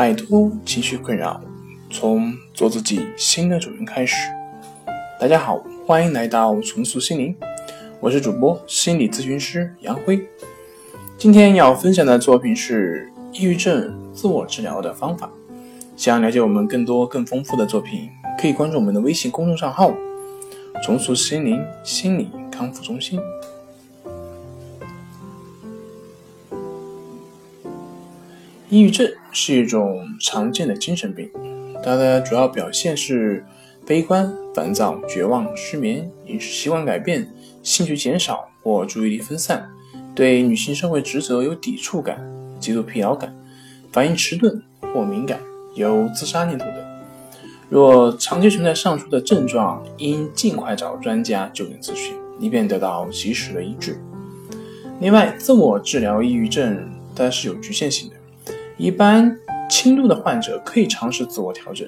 摆脱情绪困扰，从做自己新的主人开始。大家好，欢迎来到重塑心灵，我是主播心理咨询师杨辉。今天要分享的作品是抑郁症自我治疗的方法。想了解我们更多更丰富的作品，可以关注我们的微信公众账号“重塑心灵心理康复中心”。抑郁症是一种常见的精神病，它的主要表现是悲观、烦躁、绝望、失眠、饮食习惯改变、兴趣减少或注意力分散，对女性社会职责有抵触感、极度疲劳感、反应迟钝或敏感、有自杀念头等。若长期存在上述的症状，应尽快找专家就诊咨询，以便得到及时的医治。另外，自我治疗抑郁症它是有局限性的。一般轻度的患者可以尝试自我调整，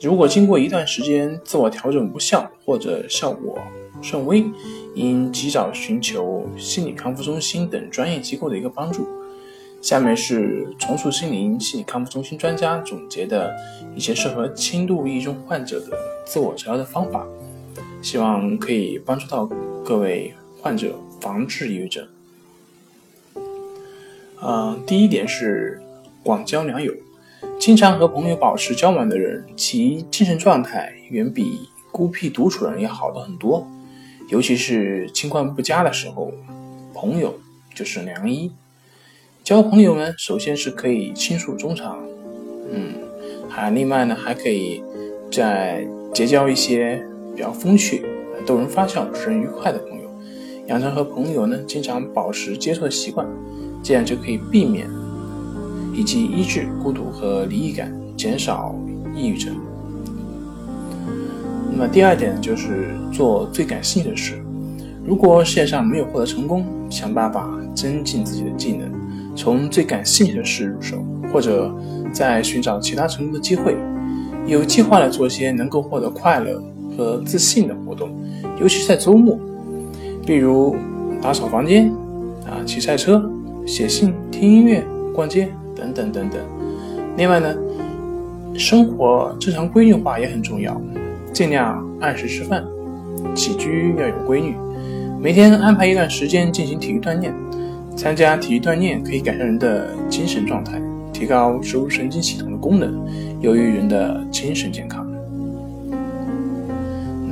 如果经过一段时间自我调整无效或者效果甚微，应及早寻求心理康复中心等专业机构的一个帮助。下面是重塑心灵心理康复中心专家总结的一些适合轻度抑郁症患者的自我治疗的方法，希望可以帮助到各位患者防治抑郁症。嗯，第一点是。广交良友，经常和朋友保持交往的人，其精神状态远比孤僻独处的人要好的很多。尤其是情况不佳的时候，朋友就是良医。交朋友呢，首先是可以倾诉衷肠，嗯，还另外呢，还可以再结交一些比较风趣、逗人发笑、使人愉快的朋友，养成和朋友呢经常保持接触的习惯，这样就可以避免。以及医治孤独和离异感，减少抑郁症。那么第二点就是做最感兴趣的事。如果事业上没有获得成功，想办法增进自己的技能，从最感兴趣的事入手，或者在寻找其他成功的机会。有计划的做一些能够获得快乐和自信的活动，尤其在周末，比如打扫房间、啊骑赛车、写信、听音乐、逛街。等等等等。另外呢，生活正常规律化也很重要，尽量按时吃饭，起居要有规律。每天安排一段时间进行体育锻炼，参加体育锻炼可以改善人的精神状态，提高植物神经系统的功能，有益人的精神健康。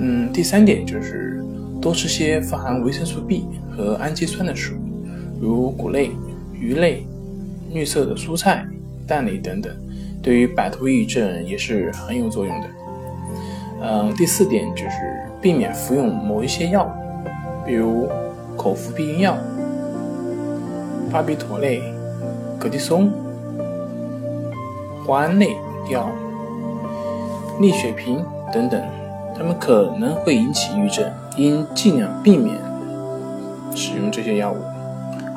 嗯，第三点就是多吃些富含维生素 B 和氨基酸的食物，如谷类、鱼类。绿色的蔬菜、蛋类等等，对于摆脱抑郁症也是很有作用的。嗯，第四点就是避免服用某一些药物，比如口服避孕药、巴比妥类、葛地松、磺胺类药、利血平等等，它们可能会引起抑郁症，应尽量避免使用这些药物。